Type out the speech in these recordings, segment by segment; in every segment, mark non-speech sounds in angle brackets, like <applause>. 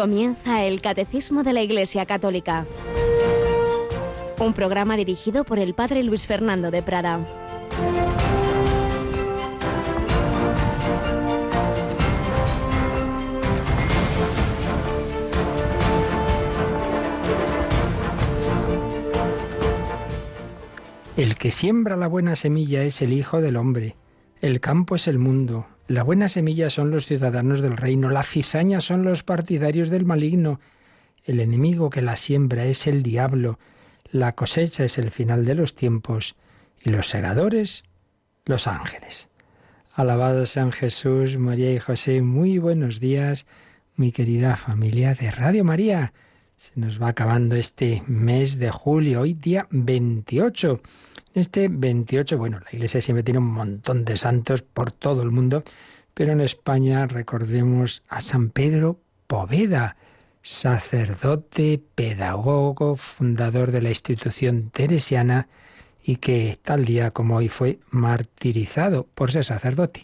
Comienza el Catecismo de la Iglesia Católica. Un programa dirigido por el Padre Luis Fernando de Prada. El que siembra la buena semilla es el Hijo del Hombre. El campo es el mundo. La buena semilla son los ciudadanos del reino. La cizaña son los partidarios del maligno. El enemigo que la siembra es el diablo. La cosecha es el final de los tiempos. Y los segadores, los ángeles. Alabado San Jesús, María y José. Muy buenos días, mi querida familia de Radio María. Se nos va acabando este mes de julio, hoy día 28. Este 28, bueno, la Iglesia siempre tiene un montón de santos por todo el mundo, pero en España recordemos a San Pedro Poveda, sacerdote, pedagogo, fundador de la institución teresiana y que tal día como hoy fue martirizado por ser sacerdote.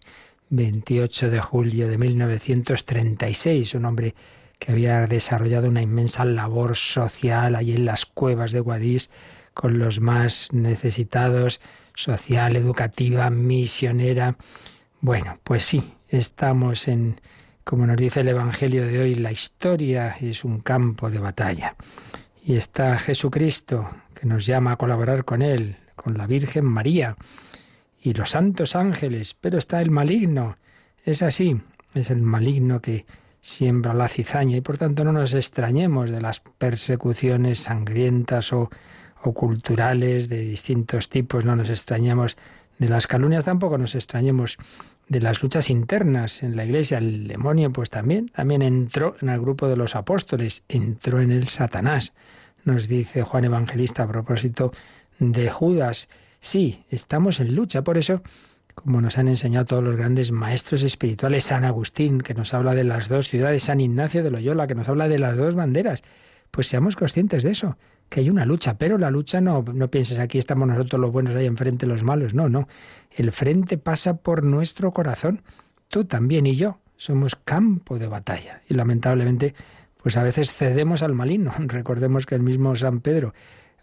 28 de julio de 1936, un hombre que había desarrollado una inmensa labor social allí en las cuevas de Guadix con los más necesitados, social, educativa, misionera. Bueno, pues sí, estamos en, como nos dice el Evangelio de hoy, la historia es un campo de batalla. Y está Jesucristo, que nos llama a colaborar con Él, con la Virgen María y los santos ángeles, pero está el maligno. Es así, es el maligno que siembra la cizaña y por tanto no nos extrañemos de las persecuciones sangrientas o culturales de distintos tipos, no nos extrañamos de las calumnias, tampoco nos extrañemos de las luchas internas en la iglesia. El demonio, pues también, también entró en el grupo de los apóstoles, entró en el Satanás. Nos dice Juan Evangelista a propósito de Judas. Sí, estamos en lucha, por eso, como nos han enseñado todos los grandes maestros espirituales, San Agustín, que nos habla de las dos ciudades, San Ignacio de Loyola, que nos habla de las dos banderas, pues seamos conscientes de eso, que hay una lucha, pero la lucha no, no pienses aquí estamos nosotros los buenos ahí enfrente los malos, no, no. El frente pasa por nuestro corazón. Tú también y yo somos campo de batalla. Y lamentablemente, pues a veces cedemos al maligno. <laughs> Recordemos que el mismo San Pedro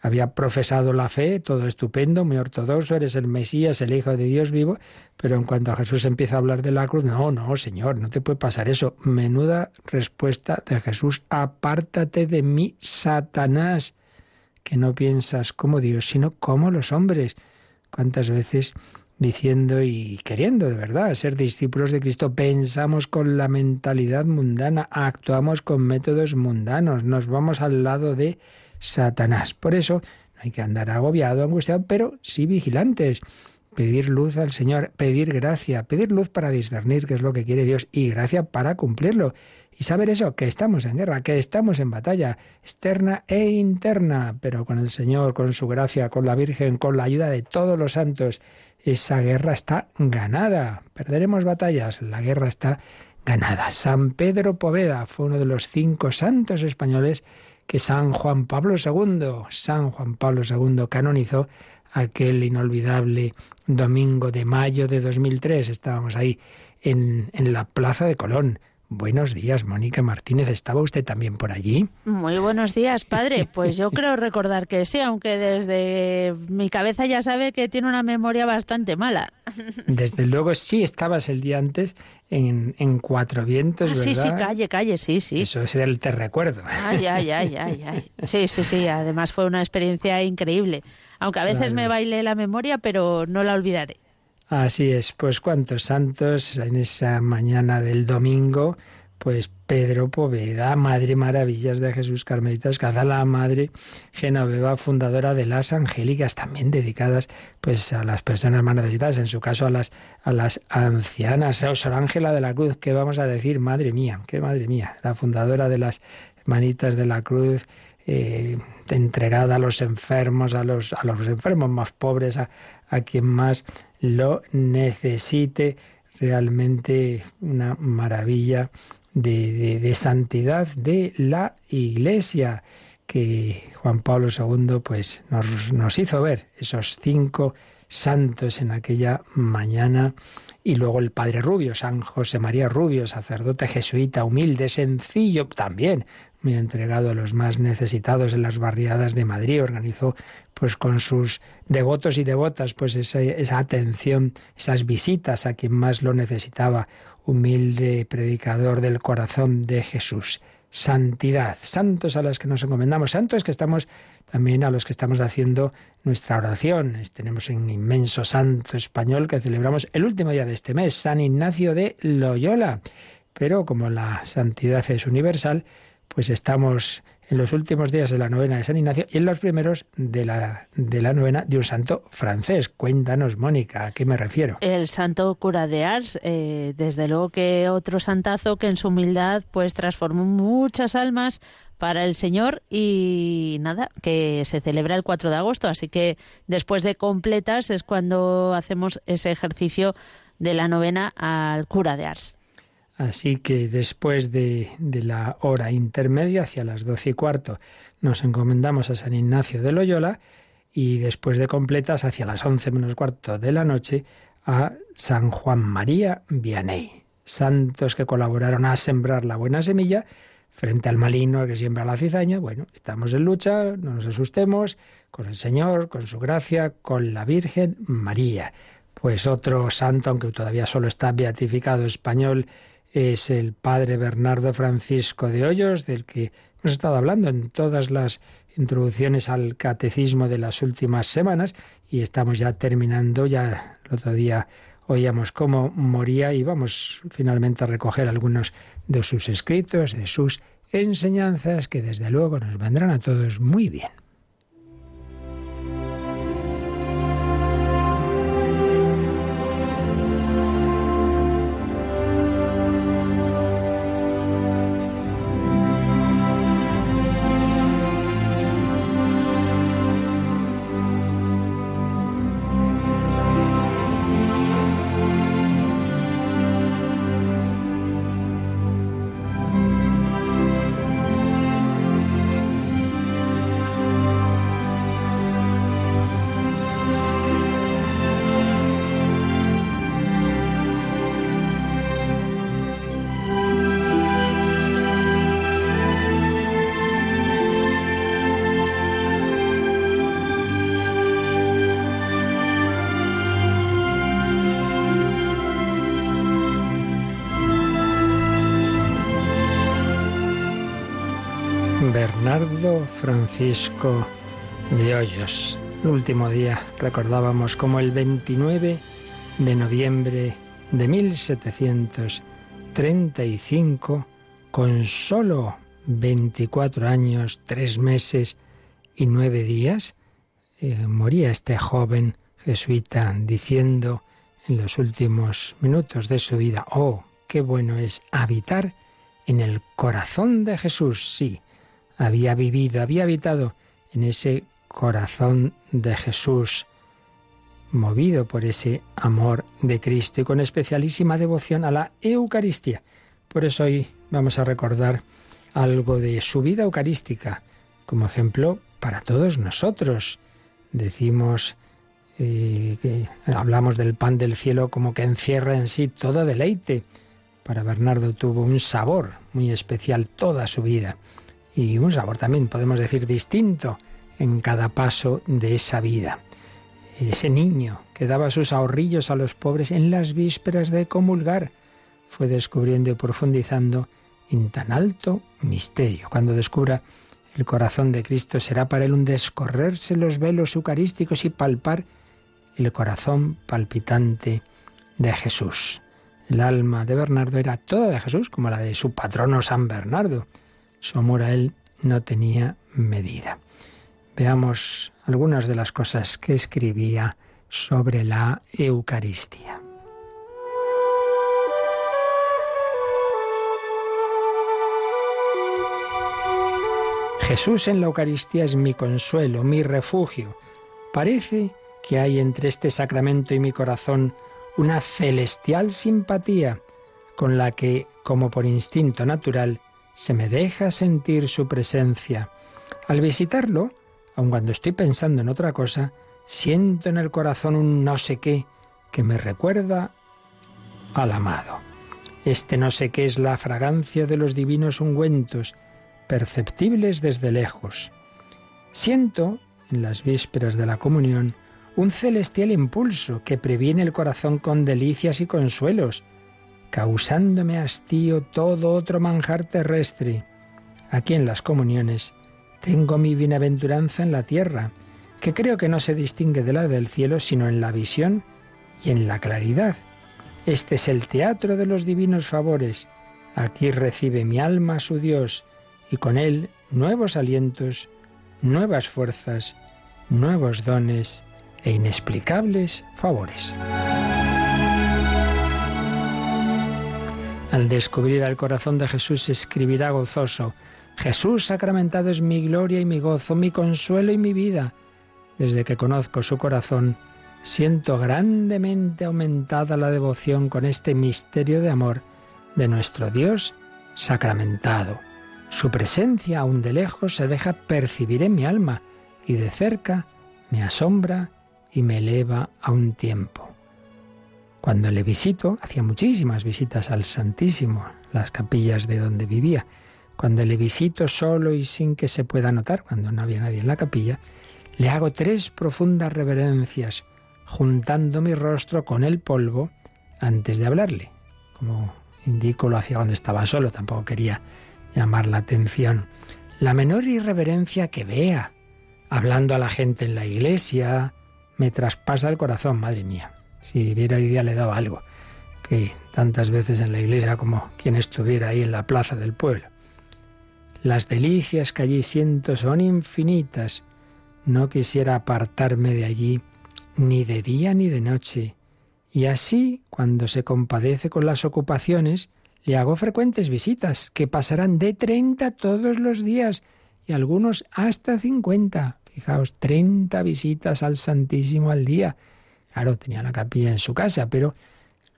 había profesado la fe, todo estupendo, muy ortodoxo, eres el Mesías, el Hijo de Dios vivo, pero en cuanto a Jesús empieza a hablar de la cruz, no, no, Señor, no te puede pasar eso. Menuda respuesta de Jesús, apártate de mí, Satanás que no piensas como Dios, sino como los hombres. ¿Cuántas veces diciendo y queriendo de verdad ser discípulos de Cristo, pensamos con la mentalidad mundana, actuamos con métodos mundanos, nos vamos al lado de Satanás. Por eso no hay que andar agobiado, angustiado, pero sí vigilantes. Pedir luz al Señor, pedir gracia, pedir luz para discernir qué es lo que quiere Dios y gracia para cumplirlo y saber eso, que estamos en guerra, que estamos en batalla externa e interna, pero con el Señor, con su gracia, con la Virgen, con la ayuda de todos los santos, esa guerra está ganada. Perderemos batallas, la guerra está ganada. San Pedro Poveda fue uno de los cinco santos españoles que San Juan Pablo II, San Juan Pablo II canonizó aquel inolvidable domingo de mayo de 2003. Estábamos ahí en, en la Plaza de Colón Buenos días, Mónica Martínez. ¿Estaba usted también por allí? Muy buenos días, padre. <laughs> Pues yo creo recordar que sí, aunque desde mi cabeza ya sabe que tiene una memoria bastante mala. Desde luego sí estabas el día antes en, Cuatro Vientos, ah, Sí, sí, calle, calle, sí, sí. Eso es el te recuerdo. Ay, ay, ay, ay, ay. Sí, sí, sí. Además fue una experiencia increíble. Aunque a veces me baile la memoria, pero no la olvidaré. Así es, pues cuántos santos en esa mañana del domingo, pues Pedro Poveda, Madre Maravillas de Jesús Carmelitas la Madre Genoveva, fundadora de las Angélicas, también dedicadas pues a las personas más necesitadas, en su caso a las, a las ancianas, Sor Ángela de la Cruz, que vamos a decir, madre mía, qué madre mía, la fundadora de las Manitas de la Cruz, eh, entregada a los enfermos, a los, a los enfermos más pobres, a, a quien más lo necesite. Realmente una maravilla de, de, santidad de la Iglesia que Juan Pablo II pues, nos, nos hizo ver esos cinco santos en aquella mañana. Y luego el padre Rubio, San José María Rubio, sacerdote jesuita, humilde, sencillo, también muy entregado a los más necesitados en las barriadas de Madrid. Organizó pues con sus devotos y devotas pues esa, esa atención, esas visitas a quien más lo necesitaba, humilde predicador del corazón de Jesús santidad, santos a los que nos encomendamos, santos que estamos también a los que estamos haciendo nuestra oración. Tenemos un inmenso santo español que celebramos el último día de este mes, San Ignacio de Loyola. Pero como la santidad es universal, pues estamos en los últimos días de la novena de San Ignacio y en los primeros de la, de la novena de un santo francés. Cuéntanos, Mónica, ¿a qué me refiero? El santo cura de Ars, eh, desde luego que otro santazo que en su humildad pues transformó muchas almas para el Señor y nada, que se celebra el 4 de agosto, así que después de completas es cuando hacemos ese ejercicio de la novena al cura de Ars. Así que después de, la hora intermedia, hacia las doce y cuarto, nos encomendamos a San Ignacio de Loyola y después de completas, hacia las once menos cuarto de la noche, a San Juan María Vianney. Santos que colaboraron a sembrar la buena semilla frente al maligno que siembra la cizaña. Bueno, estamos en lucha, no nos asustemos, con el Señor, con su gracia, con la Virgen María. Pues otro santo, aunque todavía solo está beatificado español, es el padre Bernardo Francisco de Hoyos, del que hemos estado hablando en todas las introducciones al catecismo de las últimas semanas y estamos ya terminando, ya el otro día oíamos cómo moría y vamos finalmente a recoger algunos de sus escritos, de sus enseñanzas que desde luego nos vendrán a todos muy bien. Francisco de Hoyos. El último día recordábamos como el 29 de noviembre de 1735, con solo 24 años, 3 meses y 9 días, eh, moría este joven jesuita diciendo en los últimos minutos de su vida, oh, qué bueno es habitar en el corazón de Jesús, sí, había vivido, había habitado en ese corazón de Jesús, movido por ese amor de Cristo y con especialísima devoción a la Eucaristía. Por eso hoy vamos a recordar algo de su vida eucarística, como ejemplo para todos nosotros. Decimos eh, que hablamos del pan del cielo como que encierra en sí todo deleite. Para Bernardo tuvo un sabor muy especial toda su vida y un sabor también, podemos decir, distinto en cada paso de esa vida. Ese niño que daba sus ahorrillos a los pobres en las vísperas de comulgar fue descubriendo y profundizando en tan alto misterio. Cuando descubra el corazón de Cristo será para él un descorrerse los velos eucarísticos y palpar el corazón palpitante de Jesús. El alma de Bernardo era toda de Jesús, como la de su patrono San Bernardo. Su amor a Él no tenía medida. Veamos algunas de las cosas que escribía sobre la Eucaristía. Jesús en la Eucaristía es mi consuelo, mi refugio. Parece que hay entre este sacramento y mi corazón una celestial simpatía con la que, como por instinto natural, se me deja sentir su presencia. Al visitarlo, aun cuando estoy pensando en otra cosa, siento en el corazón un no sé qué que me recuerda al amado. Este no sé qué es la fragancia de los divinos ungüentos, perceptibles desde lejos. Siento, en las vísperas de la comunión, un celestial impulso que previene el corazón con delicias y consuelos, causándome hastío todo otro manjar terrestre. Aquí en las comuniones tengo mi bienaventuranza en la tierra, que creo que no se distingue de la del cielo, sino en la visión y en la claridad. Este es el teatro de los divinos favores. Aquí recibe mi alma su Dios, y con él nuevos alientos, nuevas fuerzas, nuevos dones e inexplicables favores. Al descubrir al corazón de Jesús escribirá gozoso, Jesús sacramentado es mi gloria y mi gozo, mi consuelo y mi vida. Desde que conozco su corazón, siento grandemente aumentada la devoción con este misterio de amor de nuestro Dios sacramentado. Su presencia aún de lejos se deja percibir en mi alma y de cerca me asombra y me eleva a un tiempo. Cuando le visito, hacía muchísimas visitas al Santísimo, las capillas de donde vivía. Cuando le visito solo y sin que se pueda notar, cuando no había nadie en la capilla, le hago tres profundas reverencias, juntando mi rostro con el polvo antes de hablarle. Como indico, lo hacía cuando estaba solo, tampoco quería llamar la atención. La menor irreverencia que vea, hablando a la gente en la iglesia, me traspasa el corazón, madre mía. Si hubiera hoy día le daba algo, que tantas veces en la iglesia como quien estuviera ahí en la plaza del pueblo. Las delicias que allí siento son infinitas. No quisiera apartarme de allí ni de día ni de noche. Y así, cuando se compadece con las ocupaciones, le hago frecuentes visitas, que pasarán de treinta todos los días y algunos hasta cincuenta. Fijaos, 30 visitas al Santísimo al día. Claro, tenía la capilla en su casa, pero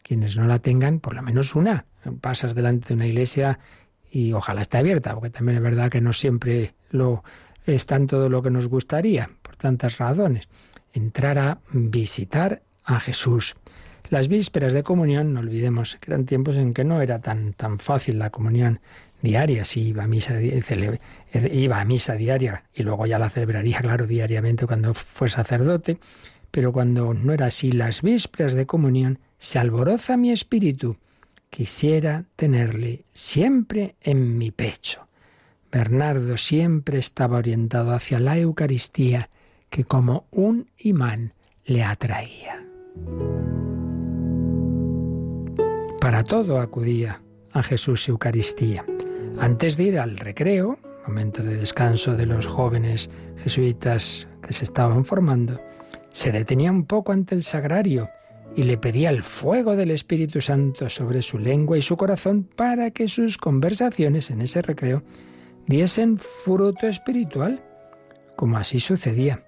quienes no la tengan, por lo menos una. Pasas delante de una iglesia y ojalá esté abierta, porque también es verdad que no siempre lo está en todo lo que nos gustaría, por tantas razones. Entrar a visitar a Jesús. Las vísperas de comunión, no olvidemos que eran tiempos en que no era tan, tan fácil la comunión diaria, si iba a misa, iba a misa diaria y luego ya la celebraría, claro, diariamente cuando fue sacerdote, pero cuando no era así, las vísperas de comunión, se alboroza mi espíritu. Quisiera tenerle siempre en mi pecho. Bernardo siempre estaba orientado hacia la Eucaristía, que como un imán le atraía. Para todo acudía a Jesús Eucaristía. Antes de ir al recreo, momento de descanso de los jóvenes jesuitas que se estaban formando, se detenía un poco ante el sagrario y le pedía el fuego del Espíritu Santo sobre su lengua y su corazón para que sus conversaciones en ese recreo diesen fruto espiritual, como así sucedía.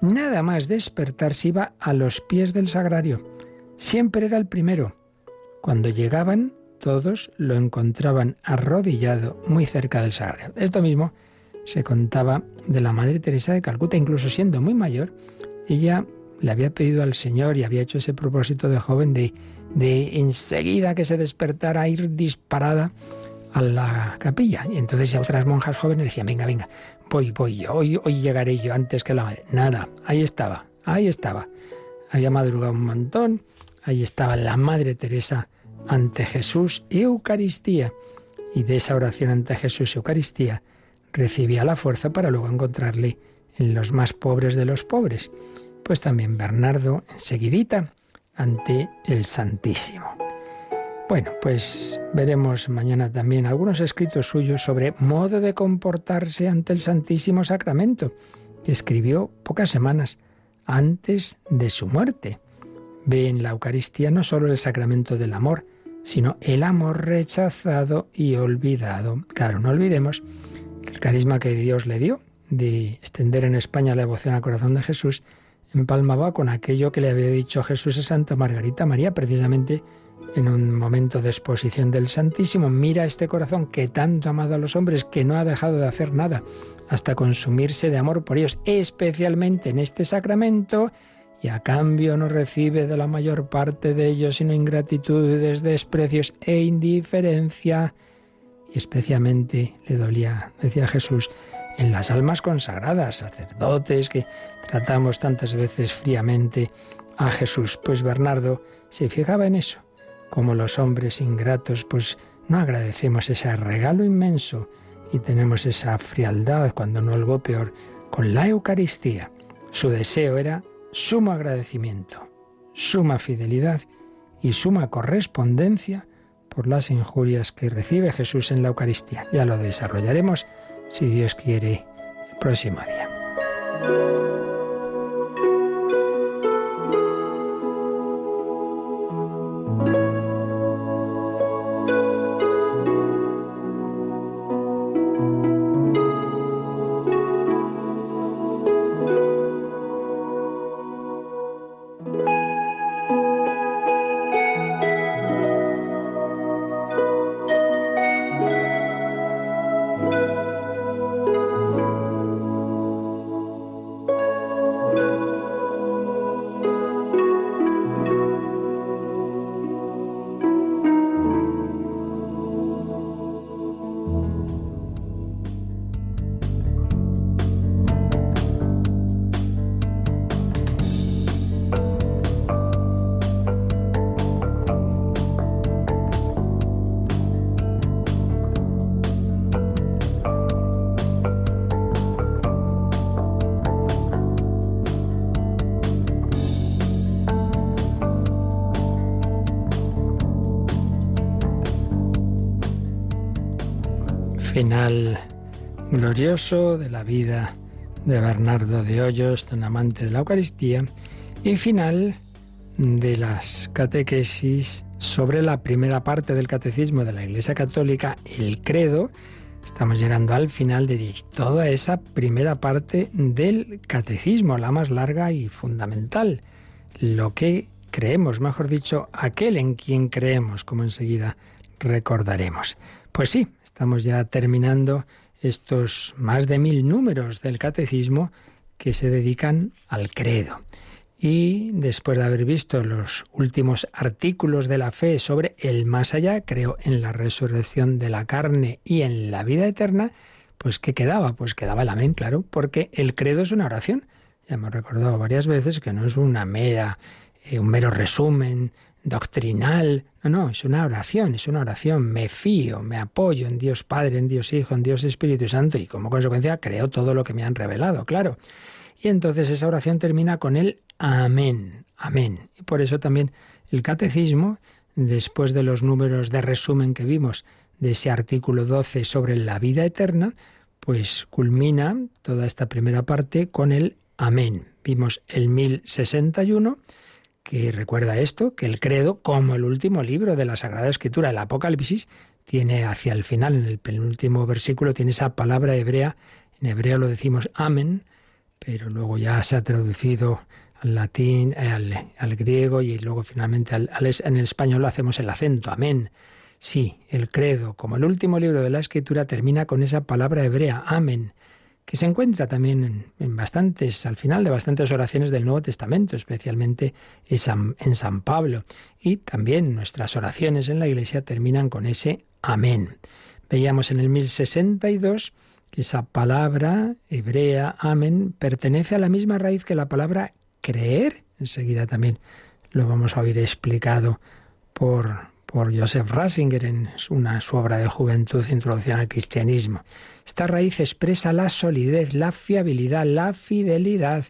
Nada más despertarse iba a los pies del sagrario. Siempre era el primero. Cuando llegaban, todos lo encontraban arrodillado muy cerca del sagrario. Esto mismo se contaba de la Madre Teresa de Calcuta, incluso siendo muy mayor, ella le había pedido al Señor y había hecho ese propósito de joven de, de enseguida que se despertara ir disparada a la capilla. Y entonces ya otras monjas jóvenes decían, venga, venga, voy, voy yo, hoy, hoy llegaré yo antes que la madre. Nada, ahí estaba, ahí estaba. Había madrugado un montón, ahí estaba la Madre Teresa ante Jesús y Eucaristía. Y de esa oración ante Jesús y Eucaristía recibía la fuerza para luego encontrarle en los más pobres de los pobres. Pues también Bernardo enseguidita ante el Santísimo. Bueno, pues veremos mañana también algunos escritos suyos sobre modo de comportarse ante el Santísimo Sacramento, que escribió pocas semanas antes de su muerte. Ve en la Eucaristía no solo el sacramento del amor, sino el amor rechazado y olvidado. Claro, no olvidemos que el carisma que Dios le dio de extender en España la devoción al corazón de Jesús empalmaba con aquello que le había dicho Jesús a Santa Margarita María, precisamente en un momento de exposición del Santísimo. Mira este corazón que tanto ha amado a los hombres, que no ha dejado de hacer nada hasta consumirse de amor por ellos, especialmente en este sacramento, y a cambio no recibe de la mayor parte de ellos sino ingratitudes, desprecios e indiferencia. Y especialmente le dolía, decía Jesús, en las almas consagradas, sacerdotes que tratamos tantas veces fríamente a Jesús. Pues Bernardo se fijaba en eso, como los hombres ingratos, pues no agradecemos ese regalo inmenso y tenemos esa frialdad, cuando no algo peor, con la Eucaristía. Su deseo era sumo agradecimiento, suma fidelidad y suma correspondencia por las injurias que recibe Jesús en la Eucaristía. Ya lo desarrollaremos, si Dios quiere, el próximo día. Final glorioso de la vida de Bernardo de Hoyos, tan amante de la Eucaristía, y final de las catequesis sobre la primera parte del catecismo de la Iglesia Católica, el credo. Estamos llegando al final de toda esa primera parte del catecismo, la más larga y fundamental. Lo que creemos, mejor dicho, aquel en quien creemos, como enseguida recordaremos. Pues sí, Estamos ya terminando estos más de mil números del catecismo que se dedican al credo. Y después de haber visto los últimos artículos de la fe sobre el más allá, creo en la resurrección de la carne y en la vida eterna, pues ¿qué quedaba? Pues quedaba el amén, claro, porque el credo es una oración. Ya hemos recordado varias veces que no es una mera, eh, un mero resumen doctrinal. No, no, es una oración, es una oración. Me fío, me apoyo en Dios Padre, en Dios Hijo, en Dios Espíritu Santo y como consecuencia creo todo lo que me han revelado, claro. Y entonces esa oración termina con el amén, amén. Y por eso también el catecismo, después de los números de resumen que vimos de ese artículo 12 sobre la vida eterna, pues culmina toda esta primera parte con el amén. Vimos el 1061 que recuerda esto, que el credo, como el último libro de la Sagrada Escritura, el Apocalipsis, tiene hacia el final, en el penúltimo versículo, tiene esa palabra hebrea, en hebreo lo decimos amén, pero luego ya se ha traducido al latín, eh, al, griego y luego finalmente en el español lo hacemos el acento, amén. Sí, el credo, como el último libro de la Escritura, termina con esa palabra hebrea, amén que se encuentra también en, bastantes, al final de bastantes oraciones del Nuevo Testamento, especialmente en San Pablo. Y también nuestras oraciones en la Iglesia terminan con ese amén. Veíamos en el 1062 que esa palabra hebrea, amén, pertenece a la misma raíz que la palabra creer. Enseguida también lo vamos a oír explicado por, por Joseph Ratzinger en su obra de juventud, Introducción al Cristianismo. Esta raíz expresa la solidez, la fiabilidad, la fidelidad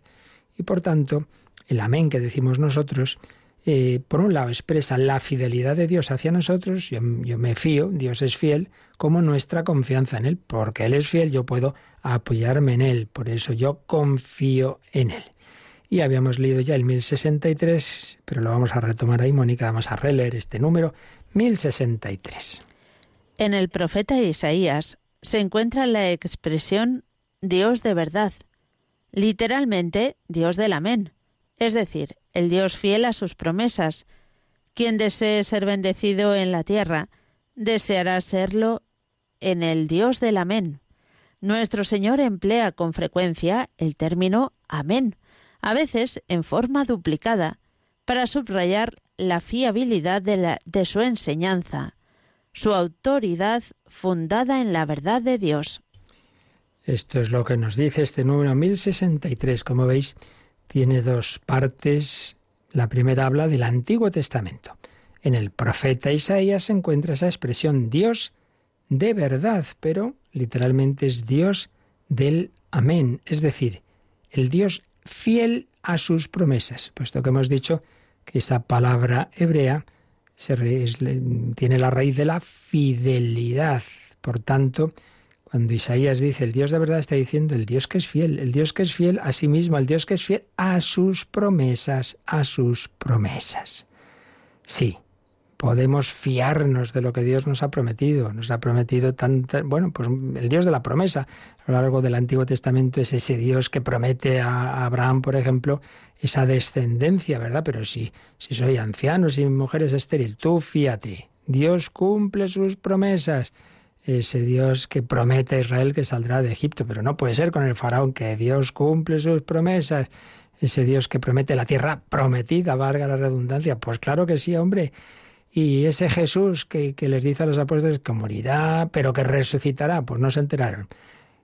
y por tanto el amén que decimos nosotros, eh, por un lado expresa la fidelidad de Dios hacia nosotros, yo, yo me fío, Dios es fiel, como nuestra confianza en Él, porque Él es fiel, yo puedo apoyarme en Él, por eso yo confío en Él. Y habíamos leído ya el 1063, pero lo vamos a retomar ahí, Mónica, vamos a releer este número, 1063. En el profeta Isaías se encuentra la expresión Dios de verdad, literalmente Dios del Amén, es decir, el Dios fiel a sus promesas. Quien desee ser bendecido en la tierra, deseará serlo en el Dios del Amén. nuestro Señor emplea con frecuencia el término amén, a veces en forma duplicada, para subrayar la fiabilidad de, de su enseñanza, su autoridad fundada en la verdad de Dios. Esto es lo que nos dice este número 1063. Como veis, tiene dos partes. La primera habla del Antiguo Testamento. En el profeta Isaías se encuentra esa expresión Dios de verdad, pero literalmente es Dios del amén, es decir, el Dios fiel a sus promesas, puesto que hemos dicho que esa palabra hebrea tiene la raíz de la fidelidad. Por tanto, cuando Isaías dice el Dios de verdad está diciendo el Dios que es fiel, el Dios que es fiel a sí mismo, el Dios que es fiel a sus promesas, a sus promesas. Sí, podemos fiarnos de lo que Dios nos ha prometido. Nos ha prometido tanto, bueno, pues el Dios de la promesa. A lo largo del Antiguo Testamento es ese Dios que promete a Abraham, por ejemplo, esa descendencia, ¿verdad? Pero si, si soy anciano, si mi mujer es estéril, tú fíate. Dios cumple sus promesas. Ese Dios que promete a Israel que saldrá de Egipto, pero no puede ser con el faraón que Dios cumple sus promesas. Ese Dios que promete la tierra prometida, valga la redundancia. Pues claro que sí, hombre. Y ese Jesús que, les dice a los apóstoles que morirá, pero que resucitará, pues no se enteraron.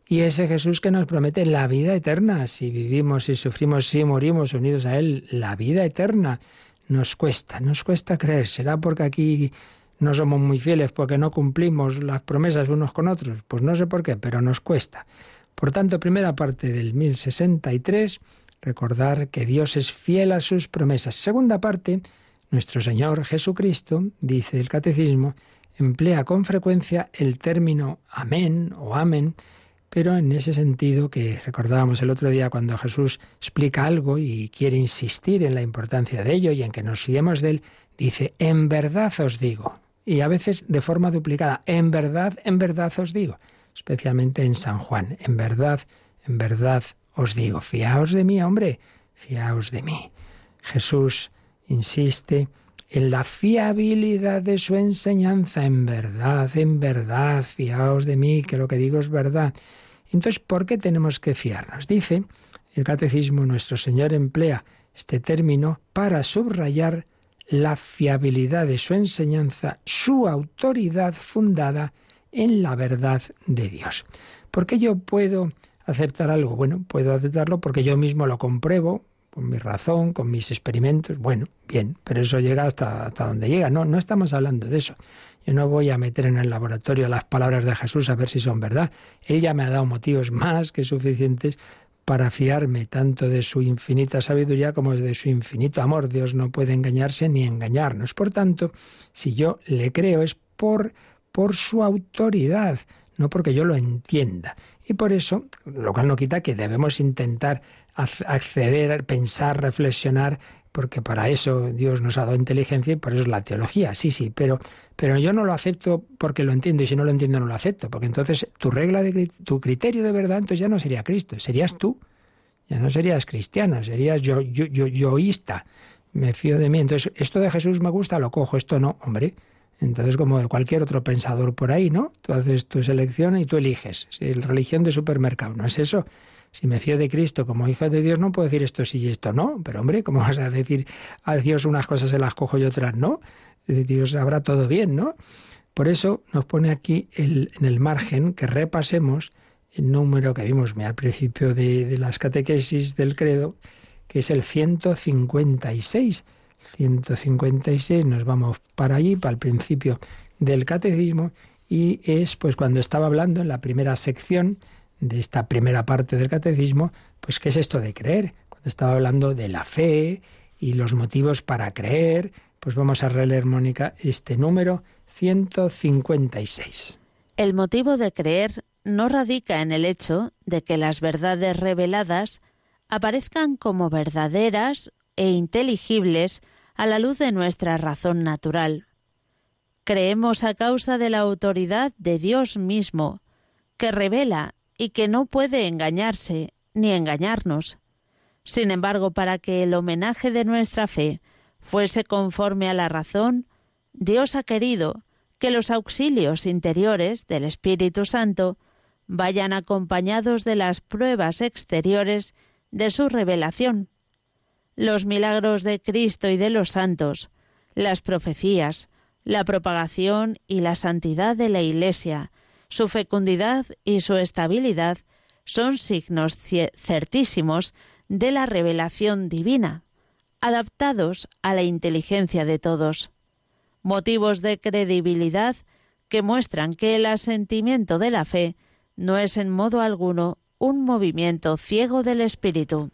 Y ese Jesús que nos promete la vida eterna, si vivimos, si sufrimos, si morimos unidos a Él, la vida eterna. Nos cuesta, nos cuesta creer. ¿Será porque aquí no somos muy fieles, porque no cumplimos las promesas unos con otros? Pues no sé por qué, pero nos cuesta. Por tanto, primera parte del 1063, recordar que Dios es fiel a sus promesas. Segunda parte, nuestro Señor Jesucristo, dice el Catecismo, emplea con frecuencia el término amén o amén, pero en ese sentido que recordábamos el otro día cuando Jesús explica algo y quiere insistir en la importancia de ello y en que nos fiemos de él, dice, en verdad os digo, y a veces de forma duplicada, en verdad, en verdad os digo, especialmente en San Juan, en verdad, en verdad os digo, fiaos de mí, hombre, fiaos de mí. Jesús insiste en la fiabilidad de su enseñanza, en verdad, en verdad, fiaos de mí, que lo que digo es verdad. Entonces, ¿por qué tenemos que fiarnos? Dice el catecismo, nuestro Señor emplea este término para subrayar la fiabilidad de su enseñanza, su autoridad fundada en la verdad de Dios. ¿Por qué yo puedo aceptar algo? Bueno, puedo aceptarlo porque yo mismo lo compruebo, con mi razón, con mis experimentos, bueno, bien, pero eso llega hasta, hasta donde llega. No, no estamos hablando de eso. Yo no voy a meter en el laboratorio las palabras de Jesús a ver si son verdad. Él ya me ha dado motivos más que suficientes para fiarme tanto de su infinita sabiduría como de su infinito amor. Dios no puede engañarse ni engañarnos. Por tanto, si yo le creo es por, por su autoridad, no porque yo lo entienda. Y por eso, lo cual no quita que debemos intentar acceder, pensar, reflexionar, porque para eso Dios nos ha dado inteligencia y por eso es la teología, sí, sí, pero, pero yo no lo acepto porque lo entiendo y si no lo entiendo no lo acepto, porque entonces tu regla, de, tu criterio de verdad entonces ya no sería Cristo, serías tú, ya no serías cristiano, serías yo, yo, yo, yoísta, me fío de mí, entonces esto de Jesús me gusta, lo cojo, esto no, hombre, entonces, como cualquier otro pensador por ahí, ¿no? Tú haces tu selección y tú eliges. Si religión de supermercado, ¿no es eso? Si me fío de Cristo como hijo de Dios, no puedo decir esto sí y esto no. Pero hombre, ¿cómo vas a decir a Dios unas cosas se las cojo y otras no? Dios habrá todo bien, ¿no? Por eso nos pone aquí en el margen que repasemos el número que vimos al principio de, de las catequesis del credo, que es el 156. 156, nos vamos para allí, para el principio del catecismo, y es pues cuando estaba hablando en la primera sección de esta primera parte del catecismo, pues qué es esto de creer. Cuando estaba hablando de la fe y los motivos para creer, pues vamos a releer, Mónica, este número 156. El motivo de creer no radica en el hecho de que las verdades reveladas aparezcan como verdaderas e inteligibles a la luz de nuestra razón natural. Creemos a causa de la autoridad de Dios mismo, que revela y que no puede engañarse ni engañarnos. Sin embargo, para que el homenaje de nuestra fe fuese conforme a la razón, Dios ha querido que los auxilios interiores del Espíritu Santo vayan acompañados de las pruebas exteriores de su revelación. Los milagros de Cristo y de los santos, las profecías, la propagación y la santidad de la Iglesia, su fecundidad y su estabilidad son signos certísimos de la revelación divina, adaptados a la inteligencia de todos, motivos de credibilidad que muestran que el asentimiento de la fe no es en modo alguno un movimiento ciego del espíritu.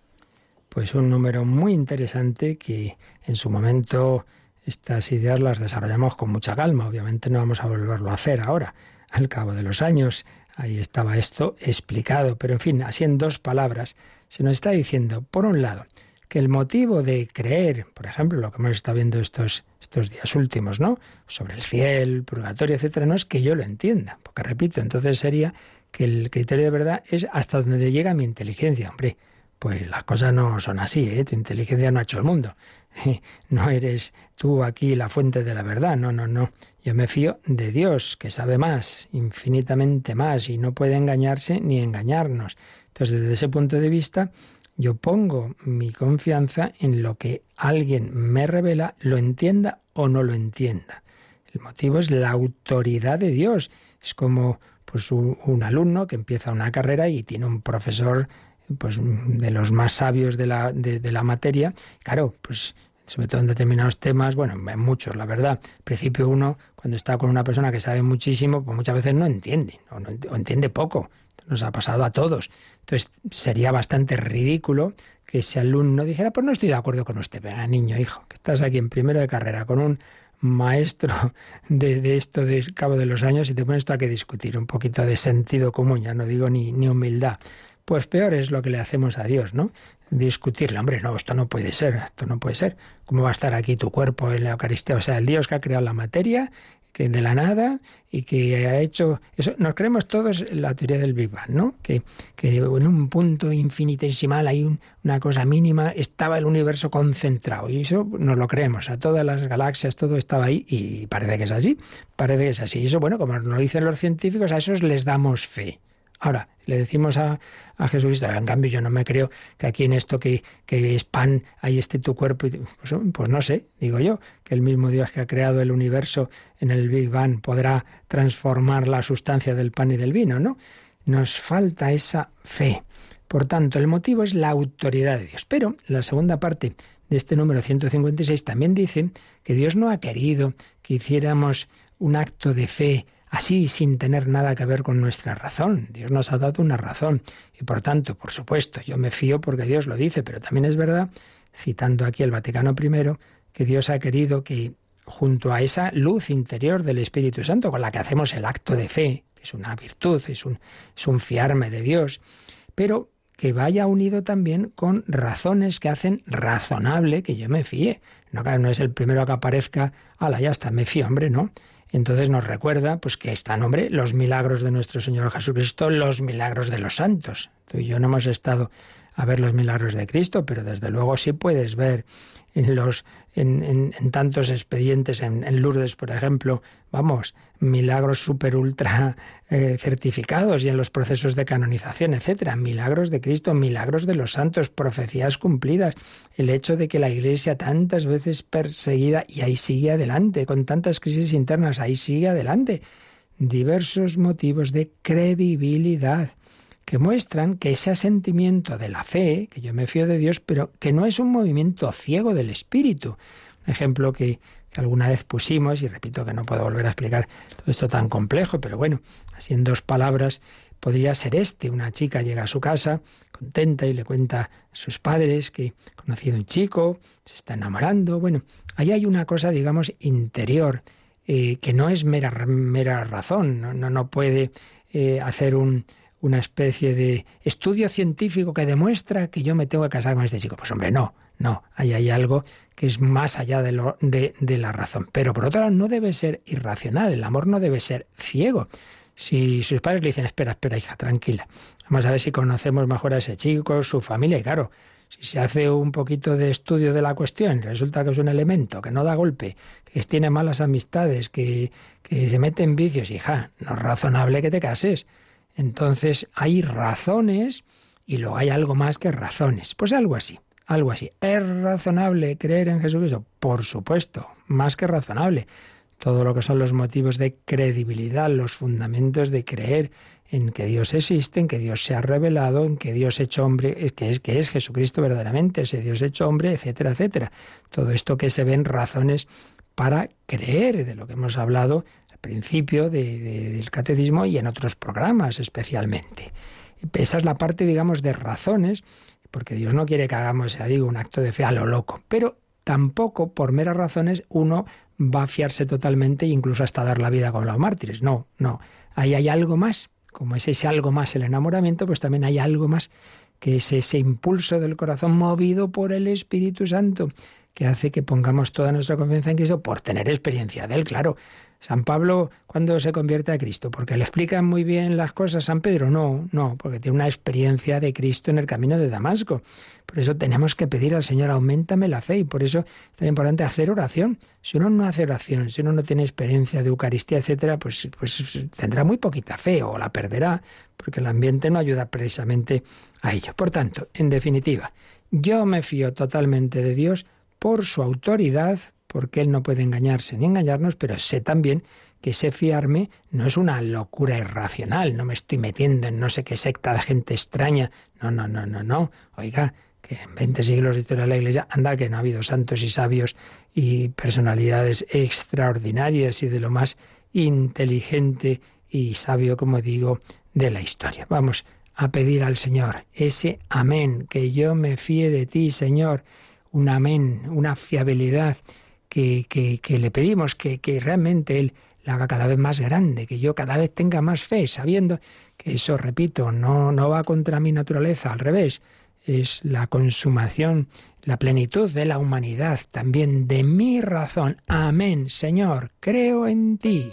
Pues un número muy interesante que en su momento estas ideas las desarrollamos con mucha calma. Obviamente no vamos a volverlo a hacer ahora. Al cabo de los años, ahí estaba esto explicado. Pero en fin, así en dos palabras, se nos está diciendo, por un lado, que el motivo de creer, por ejemplo, lo que hemos estado viendo estos, estos días últimos, ¿no? Sobre el cielo, purgatorio, etcétera, no es que yo lo entienda, porque repito, entonces sería que el criterio de verdad es hasta donde llega mi inteligencia. Hombre, pues las cosas no son así, ¿eh? Tu inteligencia no ha hecho el mundo. <laughs> No eres tú aquí la fuente de la verdad, no, no, no. Yo me fío de Dios, que sabe más, infinitamente más, y no puede engañarse ni engañarnos. Entonces, desde ese punto de vista, yo pongo mi confianza en lo que alguien me revela, lo entienda o no lo entienda. El motivo es la autoridad de Dios. Es como pues un, alumno que empieza una carrera y tiene un profesor pues de los más sabios de la, de, la materia. Claro, pues sobre todo en determinados temas, bueno, en muchos, la verdad. Al principio uno, cuando está con una persona que sabe muchísimo, pues muchas veces no entiende, o, no, o entiende poco. Nos ha pasado a todos. Entonces sería bastante ridículo que ese alumno dijera, pues no estoy de acuerdo con usted. Venga, niño, hijo, que estás aquí en primero de carrera con un maestro <laughs> de, esto de cabo de los años y te pones esto a que discutir, un poquito de sentido común, ya no digo ni, ni humildad. Pues peor es lo que le hacemos a Dios, ¿no? Discutirle, hombre, no, esto no puede ser, esto no puede ser. ¿Cómo va a estar aquí tu cuerpo en la Eucaristía? O sea, el Dios que ha creado la materia, que de la nada y que ha hecho eso nos creemos todos la teoría del Big Bang no que, que en un punto infinitesimal hay una cosa mínima estaba el universo concentrado y eso nos lo creemos a todas las galaxias todo estaba ahí y parece que es así parece que es así y eso bueno como nos lo dicen los científicos a esos les damos fe Ahora, le decimos a, a Jesucristo, en cambio yo no me creo que aquí en esto que, que es pan, ahí esté tu cuerpo. Pues, pues, no sé, digo yo, que el mismo Dios que ha creado el universo en el Big Bang podrá transformar la sustancia del pan y del vino, ¿no? Nos falta esa fe. Por tanto, el motivo es la autoridad de Dios. Pero la segunda parte de este número 156 también dice que Dios no ha querido que hiciéramos un acto de fe así sin tener nada que ver con nuestra razón. Dios nos ha dado una razón y por tanto, por supuesto, yo me fío porque Dios lo dice, pero también es verdad, citando aquí el Vaticano I, que Dios ha querido que junto a esa luz interior del Espíritu Santo con la que hacemos el acto de fe, que es una virtud, es un, fiarme de Dios, pero que vaya unido también con razones que hacen razonable que yo me fíe. No, no es el primero que aparezca, ala, ya está, me fío, hombre, no. Entonces nos recuerda pues que está nombre los milagros de nuestro Señor Jesucristo, los milagros de los santos. Tú y yo no hemos estado a ver los milagros de Cristo, pero desde luego sí puedes ver en los en, tantos expedientes en, Lourdes, por ejemplo, vamos, milagros super ultra eh, certificados y en los procesos de canonización, etcétera, milagros de Cristo, milagros de los santos, profecías cumplidas, el hecho de que la Iglesia tantas veces perseguida y ahí sigue adelante, con tantas crisis internas, ahí sigue adelante, diversos motivos de credibilidad que muestran que ese sentimiento de la fe, que yo me fío de Dios, pero que no es un movimiento ciego del espíritu. Un ejemplo que, alguna vez pusimos, y repito que no puedo volver a explicar todo esto tan complejo, pero bueno, así en dos palabras, podría ser este. Una chica llega a su casa contenta y le cuenta a sus padres que ha conocido un chico, se está enamorando. Bueno, ahí hay una cosa, digamos, interior, eh, que no es mera, mera razón, no, no, no puede eh, hacer un, una especie de estudio científico que demuestra que yo me tengo que casar con este chico. Pues hombre, no, no, ahí hay algo que es más allá de, lo, de, la razón. Pero por otro lado, no debe ser irracional, el amor no debe ser ciego. Si sus padres le dicen, espera, espera, hija, tranquila, vamos a ver si conocemos mejor a ese chico, su familia, y claro, si se hace un poquito de estudio de la cuestión, resulta que es un elemento que no da golpe, que tiene malas amistades, que se mete en vicios, hija, no es razonable que te cases. Entonces hay razones y luego hay algo más que razones. Pues algo así, algo así. ¿Es razonable creer en Jesucristo? Por supuesto, más que razonable. Todo lo que son los motivos de credibilidad, los fundamentos de creer en que Dios existe, en que Dios se ha revelado, en que Dios hecho hombre, que es, que es Jesucristo verdaderamente, ese Dios hecho hombre, etcétera, etcétera. Todo esto que se ven razones para creer, de lo que hemos hablado principio del catecismo y en otros programas especialmente. Esa es la parte, digamos, de razones, porque Dios no quiere que hagamos, ya digo, un acto de fe a lo loco, pero tampoco por meras razones uno va a fiarse totalmente e incluso hasta dar la vida con los mártires. No, no. Ahí hay algo más. Como es ese algo más el enamoramiento, pues también hay algo más que es ese impulso del corazón movido por el Espíritu Santo que hace que pongamos toda nuestra confianza en Cristo por tener experiencia de Él, claro. San Pablo, cuando se convierte a Cristo? ¿Porque le explican muy bien las cosas San Pedro? No, no, porque tiene una experiencia de Cristo en el camino de Damasco. Por eso tenemos que pedir al Señor, aumentame la fe, y por eso es tan importante hacer oración. Si uno no hace oración, si uno no tiene experiencia de Eucaristía, etcétera, pues, pues tendrá muy poquita fe o la perderá, porque el ambiente no ayuda precisamente a ello. Por tanto, en definitiva, yo me fío totalmente de Dios por su autoridad, porque Él no puede engañarse ni engañarnos, pero sé también que ese fiarme no es una locura irracional, no me estoy metiendo en no sé qué secta de gente extraña, no, no, no, no, no. Oiga, que en 20 siglos de historia de la Iglesia, anda que no ha habido santos y sabios y personalidades extraordinarias y de lo más inteligente y sabio, como digo, de la historia. Vamos a pedir al Señor ese amén, que yo me fíe de ti, Señor, un amén, una fiabilidad que, que, le pedimos, que, que realmente Él la haga cada vez más grande, que yo cada vez tenga más fe, sabiendo que eso, repito, no, no va contra mi naturaleza, al revés, es la consumación, la plenitud de la humanidad, también de mi razón. Amén, Señor, creo en ti.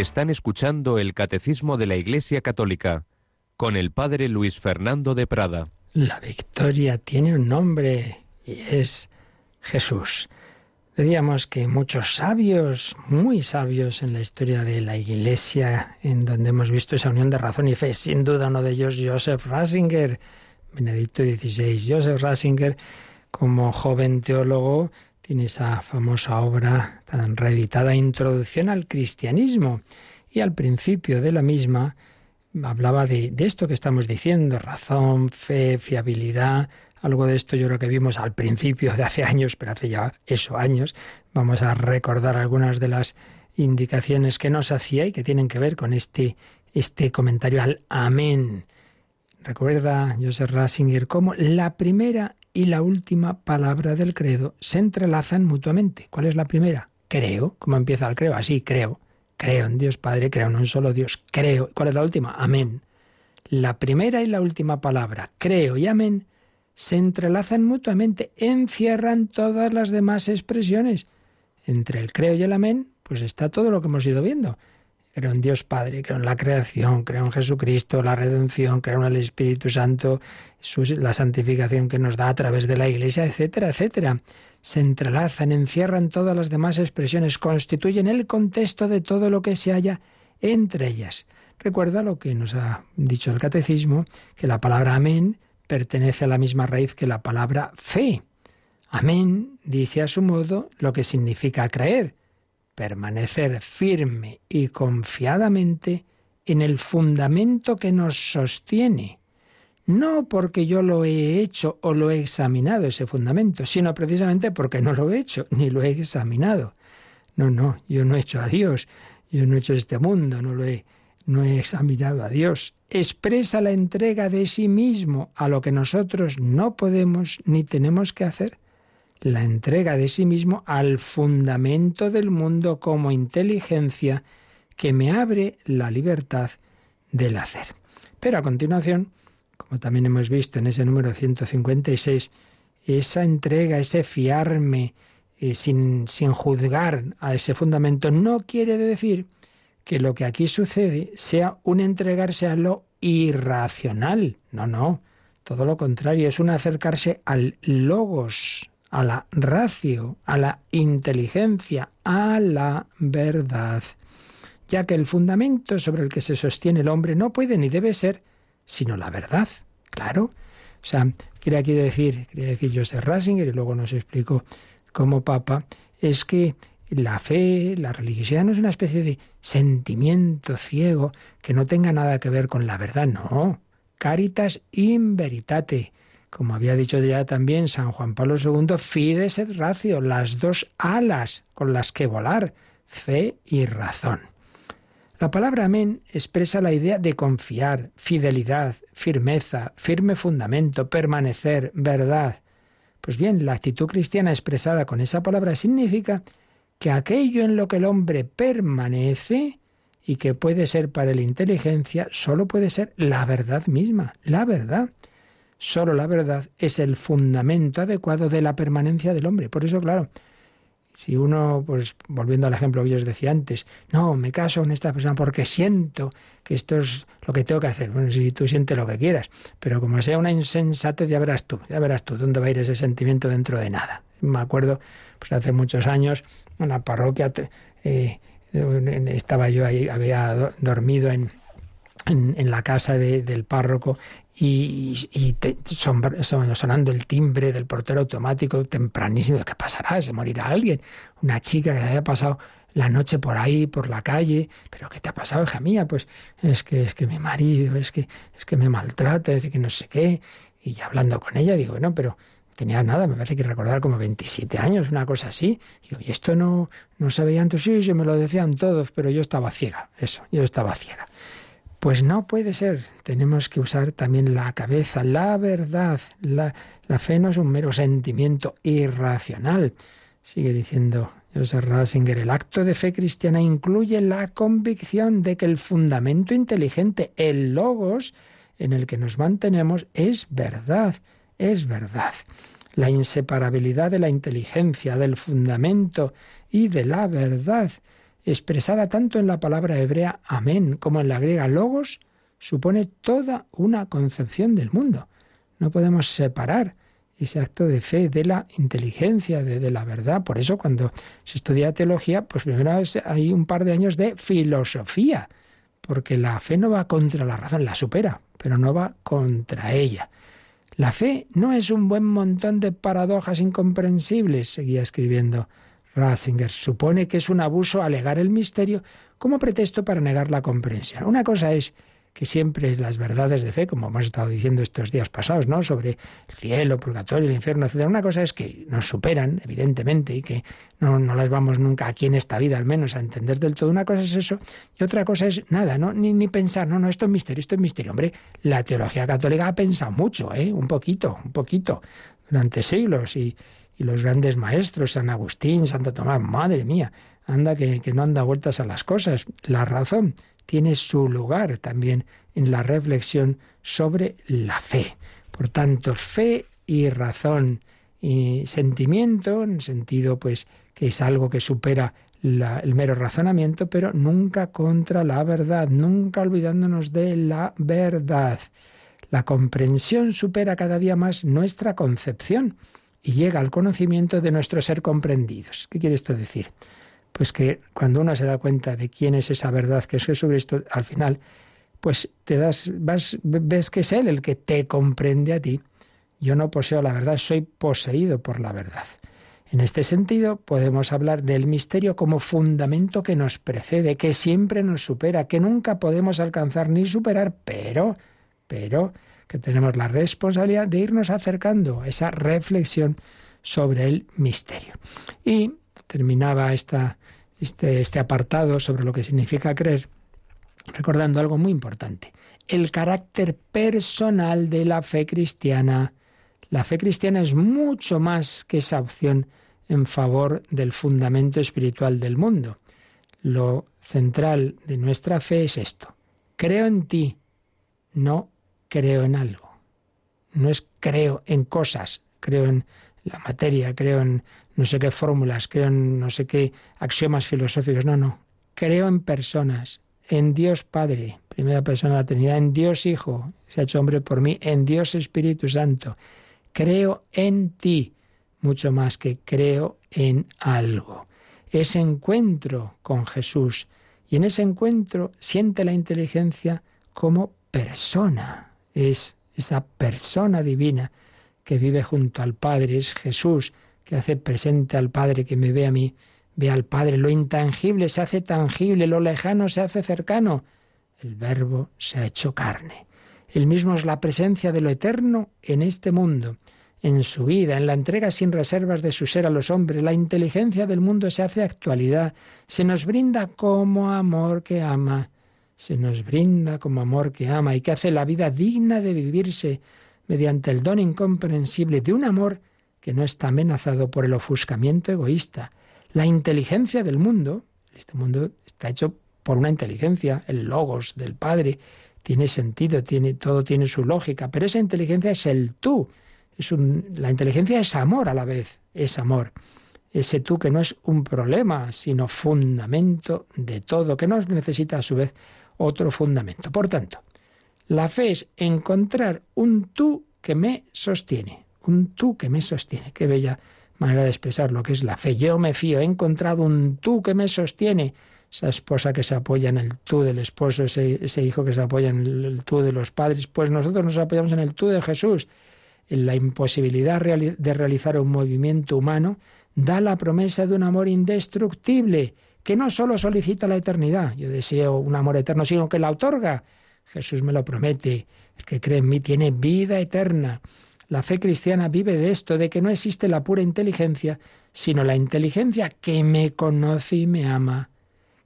Están escuchando el Catecismo de la Iglesia Católica con el Padre Luis Fernando de Prada. La victoria tiene un nombre y es Jesús. Diríamos que muchos sabios, muy sabios en la historia de la Iglesia, en donde hemos visto esa unión de razón y fe, sin duda uno de ellos Joseph Ratzinger, Benedicto XVI. Joseph Ratzinger, como joven teólogo, tiene esa famosa obra tan reeditada, Introducción al Cristianismo. Y al principio de la misma hablaba de, esto que estamos diciendo, razón, fe, fiabilidad. Algo de esto yo creo que vimos al principio de hace años, pero hace ya eso años. Vamos a recordar algunas de las indicaciones que nos hacía y que tienen que ver con este, este comentario al amén. Recuerda Joseph Rasinger cómo la primera y la última palabra del credo se entrelazan mutuamente. ¿Cuál es la primera? Creo. ¿Cómo empieza el creo? Así, creo. Creo en Dios Padre, creo en un solo Dios. Creo. ¿Cuál es la última? Amén. La primera y la última palabra, creo y amén, se entrelazan mutuamente, encierran todas las demás expresiones. Entre el creo y el amén, pues está todo lo que hemos ido viendo creo en Dios Padre, creo en la creación, creo en Jesucristo, la redención, creo en el Espíritu Santo, la santificación que nos da a través de la Iglesia, etcétera, etcétera. Se entrelazan, encierran todas las demás expresiones, constituyen el contexto de todo lo que se halla entre ellas. Recuerda lo que nos ha dicho el catecismo, que la palabra amén pertenece a la misma raíz que la palabra fe. Amén dice a su modo lo que significa creer permanecer firme y confiadamente en el fundamento que nos sostiene, no porque yo lo he hecho o lo he examinado ese fundamento, sino precisamente porque no lo he hecho ni lo he examinado. No, no, yo no he hecho a Dios, yo no he hecho este mundo, no lo he no he examinado a Dios. Expresa la entrega de sí mismo a lo que nosotros no podemos ni tenemos que hacer la entrega de sí mismo al fundamento del mundo como inteligencia que me abre la libertad del hacer. Pero a continuación, como también hemos visto en ese número 156, esa entrega, ese fiarme eh, sin, sin juzgar a ese fundamento, no quiere decir que lo que aquí sucede sea un entregarse a lo irracional. No, no. Todo lo contrario, es un acercarse al logos, a la ratio, a la inteligencia, a la verdad, ya que el fundamento sobre el que se sostiene el hombre no puede ni debe ser sino la verdad, claro. O sea, quiere aquí decir, quiere decir Joseph Ratzinger, y luego nos explicó como papa, es que la fe, la religiosidad no es una especie de sentimiento ciego que no tenga nada que ver con la verdad, no. Caritas in veritate, como había dicho ya también San Juan Pablo II, fides et ratio, las dos alas con las que volar, fe y razón. La palabra amén expresa la idea de confiar, fidelidad, firmeza, firme fundamento, permanecer, verdad. Pues bien, la actitud cristiana expresada con esa palabra significa que aquello en lo que el hombre permanece y que puede ser para la inteligencia, solo puede ser la verdad misma, la verdad. Solo la verdad es el fundamento adecuado de la permanencia del hombre. Por eso, claro, si uno, pues volviendo al ejemplo que yo os decía antes, no, me caso con esta persona porque siento que esto es lo que tengo que hacer. Bueno, si tú sientes lo que quieras, pero como sea una insensatez, ya verás tú, ya verás tú dónde va a ir ese sentimiento dentro de nada. Me acuerdo, pues hace muchos años, una parroquia, eh, estaba yo ahí, había dormido en, en, la casa del párroco y, y sonando el timbre del portero automático tempranísimo. ¿Qué pasará? ¿Se morirá alguien? Una chica que haya pasado la noche por ahí, por la calle, pero ¿qué te ha pasado, hija mía? Pues es que es que mi marido, es que es que me maltrata, es que no sé qué. Y ya hablando con ella, digo, no, pero tenía nada, me parece que recordar como 27 años, una cosa así. Digo, y esto no, no se veía antes, sí, se me lo decían todos, pero yo estaba ciega, eso, yo estaba ciega. Pues no puede ser, tenemos que usar también la cabeza, la verdad. La, fe no es un mero sentimiento irracional. Sigue diciendo Joseph Ratzinger, el acto de fe cristiana incluye la convicción de que el fundamento inteligente, el logos, en el que nos mantenemos, es verdad es verdad. La inseparabilidad de la inteligencia, del fundamento y de la verdad, expresada tanto en la palabra hebrea amén como en la griega logos, supone toda una concepción del mundo. No podemos separar ese acto de fe de la inteligencia, de, la verdad. Por eso cuando se estudia teología, pues primero hay un par de años de filosofía, porque la fe no va contra la razón, la supera, pero no va contra ella. La fe no es un buen montón de paradojas incomprensibles, seguía escribiendo Ratzinger. Supone que es un abuso alegar el misterio como pretexto para negar la comprensión. Una cosa es que siempre las verdades de fe, como hemos estado diciendo estos días pasados, ¿no? Sobre el cielo, el purgatorio, el infierno, etc. Una cosa es que nos superan, evidentemente, y que no, no las vamos nunca aquí en esta vida, al menos, a entender del todo. Una cosa es eso, y otra cosa es nada, ¿no? Ni, ni pensar, no, no, esto es misterio, esto es misterio. Hombre, la teología católica ha pensado mucho, ¿eh? Un poquito, un poquito, durante siglos, y, y los grandes maestros, San Agustín, Santo Tomás, madre mía, anda que, no anda vueltas a las cosas. La razón tiene su lugar también en la reflexión sobre la fe. Por tanto, fe y razón y sentimiento, en sentido pues que es algo que supera el mero razonamiento, pero nunca contra la verdad, nunca olvidándonos de la verdad. La comprensión supera cada día más nuestra concepción y llega al conocimiento de nuestro ser comprendidos. ¿Qué quiere esto decir? pues que cuando uno se da cuenta de quién es esa verdad que es Jesucristo, al final, pues te das, vas, ves que es Él el que te comprende a ti. Yo no poseo la verdad, soy poseído por la verdad. En este sentido, podemos hablar del misterio como fundamento que nos precede, que siempre nos supera, que nunca podemos alcanzar ni superar, pero, pero, que tenemos la responsabilidad de irnos acercando a esa reflexión sobre el misterio. Y terminaba esta, este, este apartado sobre lo que significa creer, recordando algo muy importante, el carácter personal de la fe cristiana. La fe cristiana es mucho más que esa opción en favor del fundamento espiritual del mundo. Lo central de nuestra fe es esto. Creo en ti, no creo en algo. No es creo en cosas, creo en la materia, creo en no sé qué fórmulas, creo en no sé qué axiomas filosóficos. No, no. Creo en personas, en Dios Padre, primera persona de la Trinidad, en Dios Hijo, se ha hecho hombre por mí, en Dios Espíritu Santo. Creo en ti, mucho más que creo en algo. Ese encuentro con Jesús y en ese encuentro siente la inteligencia como persona. Es esa persona divina que vive junto al Padre, es Jesús que hace presente al Padre, que me ve a mí, ve al Padre. Lo intangible se hace tangible, lo lejano se hace cercano. El Verbo se ha hecho carne. Él mismo es la presencia de lo eterno en este mundo, en su vida, en la entrega sin reservas de su ser a los hombres. La inteligencia del mundo se hace actualidad, se nos brinda como amor que ama, se nos brinda como amor que ama y que hace la vida digna de vivirse mediante el don incomprensible de un amor que no está amenazado por el ofuscamiento egoísta. La inteligencia del mundo, este mundo está hecho por una inteligencia, el logos del Padre, tiene sentido, tiene, todo tiene su lógica, pero esa inteligencia es el tú. Es un, la inteligencia es amor a la vez, es amor. Ese tú que no es un problema, sino fundamento de todo, que no necesita a su vez otro fundamento. Por tanto, la fe es encontrar un tú que me sostiene un tú que me sostiene. Qué bella manera de expresar lo que es la fe. Yo me fío, he encontrado un tú que me sostiene. esa esposa que se apoya en el tú del esposo, ese, hijo que se apoya en el tú de los padres, pues nosotros nos apoyamos en el tú de Jesús. La imposibilidad de realizar un movimiento humano da la promesa de un amor indestructible, que no solo solicita la eternidad, yo deseo un amor eterno, sino que la otorga. Jesús me lo promete, el que cree en mí tiene vida eterna. La fe cristiana vive de esto, de que no existe la pura inteligencia, sino la inteligencia que me conoce y me ama,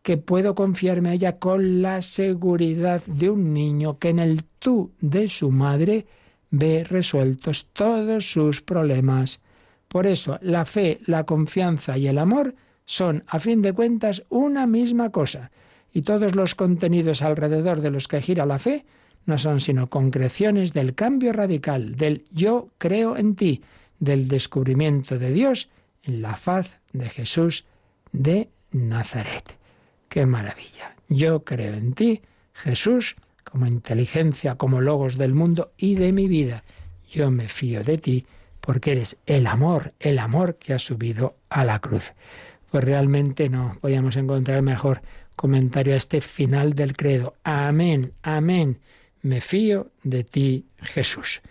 que puedo confiarme a ella con la seguridad de un niño que en el tú de su madre ve resueltos todos sus problemas. Por eso, la fe, la confianza y el amor son, a fin de cuentas, una misma cosa, y todos los contenidos alrededor de los que gira la fe no son sino concreciones del cambio radical, del yo creo en ti, del descubrimiento de Dios en la faz de Jesús de Nazaret. ¡Qué maravilla! Yo creo en ti, Jesús, como inteligencia, como logos del mundo y de mi vida. Yo me fío de ti porque eres el amor, el amor que ha subido a la cruz. Pues realmente no podíamos encontrar mejor comentario a este final del credo. Amén, amén me fío de ti, Jesús.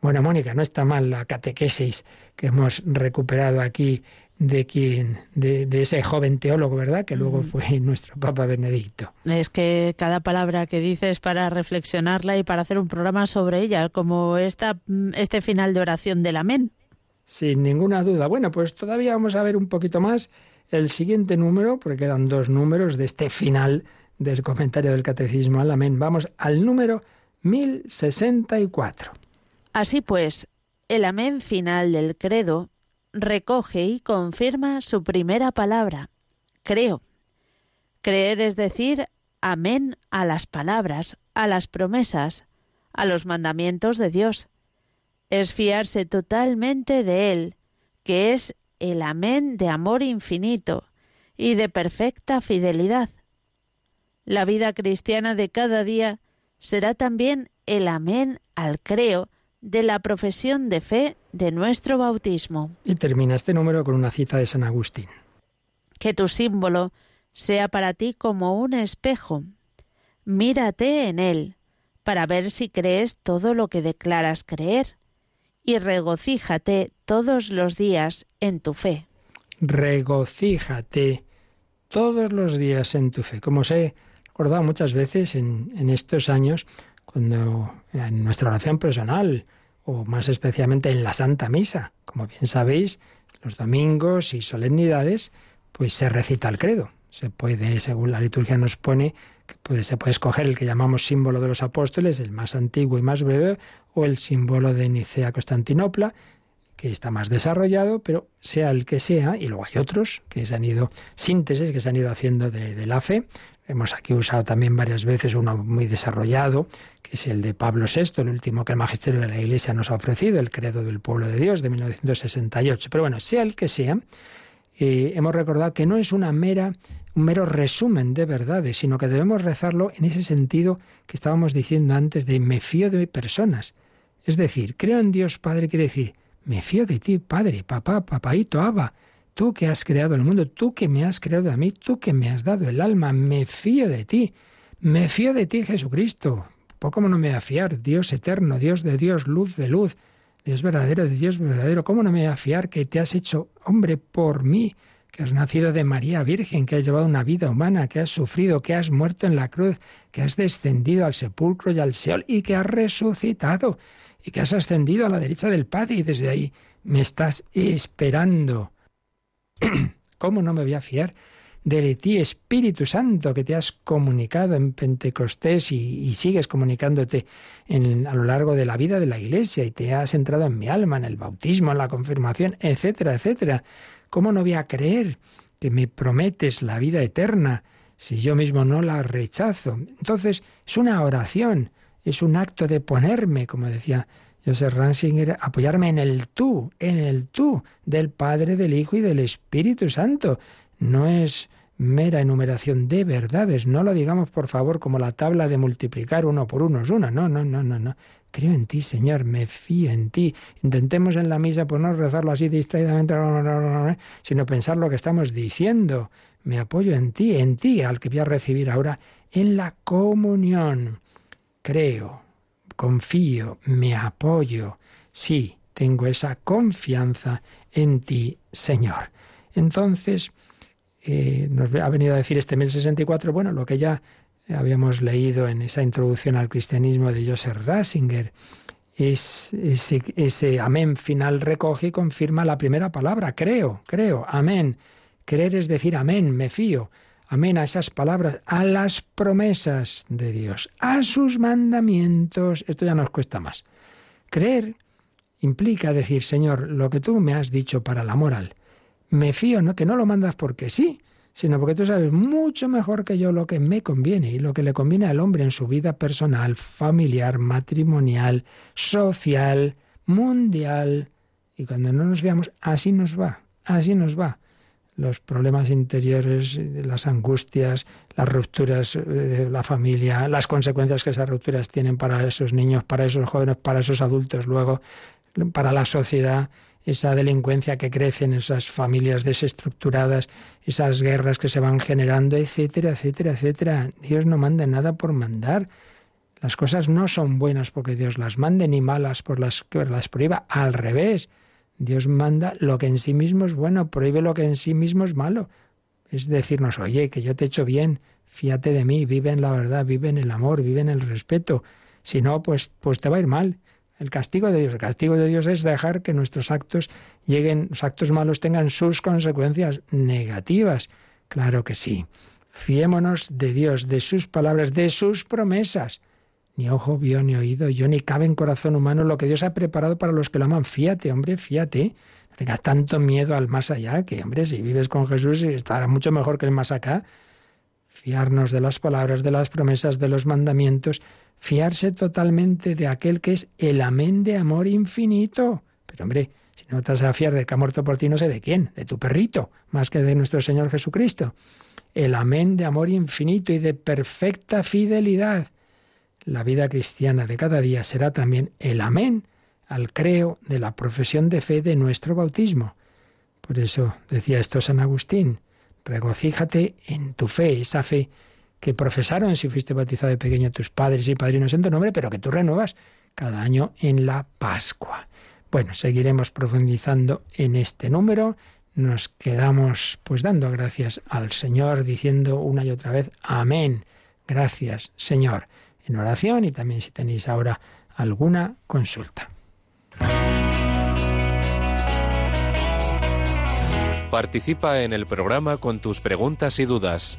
Bueno, Mónica, no está mal la catequesis que hemos recuperado aquí de quien, de, ese joven teólogo, ¿verdad? Que luego fue nuestro Papa Benedicto. Es que cada palabra que dices para reflexionarla y para hacer un programa sobre ella, como esta, este final de oración del amén. Sin ninguna duda. Bueno, pues todavía vamos a ver un poquito más el siguiente número, porque quedan dos números de este final del comentario del Catecismo al Amén. Vamos al número 1064. Así pues, el Amén final del credo recoge y confirma su primera palabra, creo. Creer es decir amén a las palabras, a las promesas, a los mandamientos de Dios. Es fiarse totalmente de Él, que es el amén de amor infinito y de perfecta fidelidad. La vida cristiana de cada día será también el amén al creo de la profesión de fe de nuestro bautismo. Y termina este número con una cita de San Agustín. Que tu símbolo sea para ti como un espejo. Mírate en él, para ver si crees todo lo que declaras creer, y regocíjate todos los días en tu fe. Regocíjate todos los días en tu fe. Como sé recordado muchas veces en, estos años, cuando en nuestra oración personal, o más especialmente en la Santa Misa, como bien sabéis, los domingos y solemnidades, pues se recita el credo. Se puede, según la liturgia nos pone, que se puede escoger el que llamamos símbolo de los apóstoles, el más antiguo y más breve, o el símbolo de Nicea-Constantinopla, que está más desarrollado, pero sea el que sea, y luego hay otros que se han ido, síntesis que se han ido haciendo de, de la fe, Hemos aquí usado también varias veces uno muy desarrollado, que es el de Pablo VI, el último que el Magisterio de la Iglesia nos ha ofrecido, el Credo del Pueblo de Dios de 1968. Pero bueno, sea el que sea, eh, hemos recordado que no es una mera, un mero resumen de verdades, sino que debemos rezarlo en ese sentido que estábamos diciendo antes de me fío de personas. Es decir, creo en Dios Padre quiere decir, me fío de ti, Padre, papá, papaito, Abba tú que has creado el mundo, tú que me has creado a mí, tú que me has dado el alma, me fío de ti, me fío de ti, Jesucristo. ¿Cómo no me voy a fiar? Dios eterno, Dios de Dios, luz de luz, Dios verdadero de Dios verdadero. ¿Cómo no me voy a fiar que te has hecho hombre por mí? Que has nacido de María Virgen, que has llevado una vida humana, que has sufrido, que has muerto en la cruz, que has descendido al sepulcro y al Seol y que has resucitado y que has ascendido a la derecha del Padre y desde ahí me estás esperando. <clears throat> ¿Cómo no me voy a fiar de ti, Espíritu Santo, que te has comunicado en Pentecostés y, sigues comunicándote a lo largo de la vida de la Iglesia y te has entrado en mi alma, en el bautismo, en la confirmación, etcétera, etcétera? ¿Cómo no voy a creer que me prometes la vida eterna si yo mismo no la rechazo? Entonces, es una oración, es un acto de ponerme, como decía Joseph Ransinger, apoyarme en el tú, en el tú del Padre, del Hijo y del Espíritu Santo. No es mera enumeración de verdades. No lo digamos, por favor, como la tabla de multiplicar uno por uno es uno. No, no, no, no, no. Creo en ti, Señor, me fío en ti. Intentemos en la misa pues no rezarlo así distraídamente, sino pensar lo que estamos diciendo. Me apoyo en ti, en ti, al que voy a recibir ahora en la comunión. Creo, confío, me apoyo. Sí, tengo esa confianza en ti, Señor. Entonces, eh, nos ha venido a decir este 1064, bueno, lo que ya habíamos leído en esa introducción al cristianismo de Joseph Ratzinger, es ese, ese amén final recoge y confirma la primera palabra, creo, creo, amén. Creer es decir amén, me fío. Amén a esas palabras, a las promesas de Dios, a sus mandamientos. Esto ya nos cuesta más. Creer implica decir, Señor, lo que tú me has dicho para la moral, me fío, ¿no? que no lo mandas porque sí, sino porque tú sabes mucho mejor que yo lo que me conviene y lo que le conviene al hombre en su vida personal, familiar, matrimonial, social, mundial. Y cuando no nos veamos, así nos va, así nos va. Los problemas interiores, las angustias, las rupturas de la familia, las consecuencias que esas rupturas tienen para esos niños, para esos jóvenes, para esos adultos, luego para la sociedad, esa delincuencia que crece en esas familias desestructuradas, esas guerras que se van generando, etcétera, etcétera, etcétera. Dios no manda nada por mandar. Las cosas no son buenas porque Dios las mande ni malas por las que las prohíba. Al revés, Dios manda lo que en sí mismo es bueno, prohíbe lo que en sí mismo es malo. Es decirnos, oye, que yo te he hecho bien, fíate de mí, vive en la verdad, vive en el amor, vive en el respeto. Si no, pues, pues te va a ir mal. El castigo de Dios. El castigo de Dios es dejar que nuestros actos lleguen, los actos malos tengan sus consecuencias negativas. Claro que sí. Fiémonos de Dios, de sus palabras, de sus promesas. Ni ojo vio, ni oído yo, ni cabe en corazón humano lo que Dios ha preparado para los que lo aman. Fíate, hombre, fíate. No tengas tanto miedo al más allá, que, hombre, si vives con Jesús estará mucho mejor que el más acá. Fiarnos de las palabras, de las promesas, de los mandamientos, fiarse totalmente de aquel que es el amén de amor infinito. Pero hombre, si no te vas a fiar de que ha muerto por ti, no sé de quién, de tu perrito, más que de nuestro Señor Jesucristo. El amén de amor infinito y de perfecta fidelidad. La vida cristiana de cada día será también el amén al creo de la profesión de fe de nuestro bautismo. Por eso decía esto San Agustín, regocíjate en tu fe, esa fe que profesaron si fuiste bautizado de pequeño tus padres y padrinos en tu nombre, pero que tú renuevas cada año en la Pascua. Bueno, seguiremos profundizando en este número. Nos quedamos pues dando gracias al Señor, diciendo una y otra vez, amén. Gracias, Señor, en oración y también si tenéis ahora alguna consulta. Participa en el programa con tus preguntas y dudas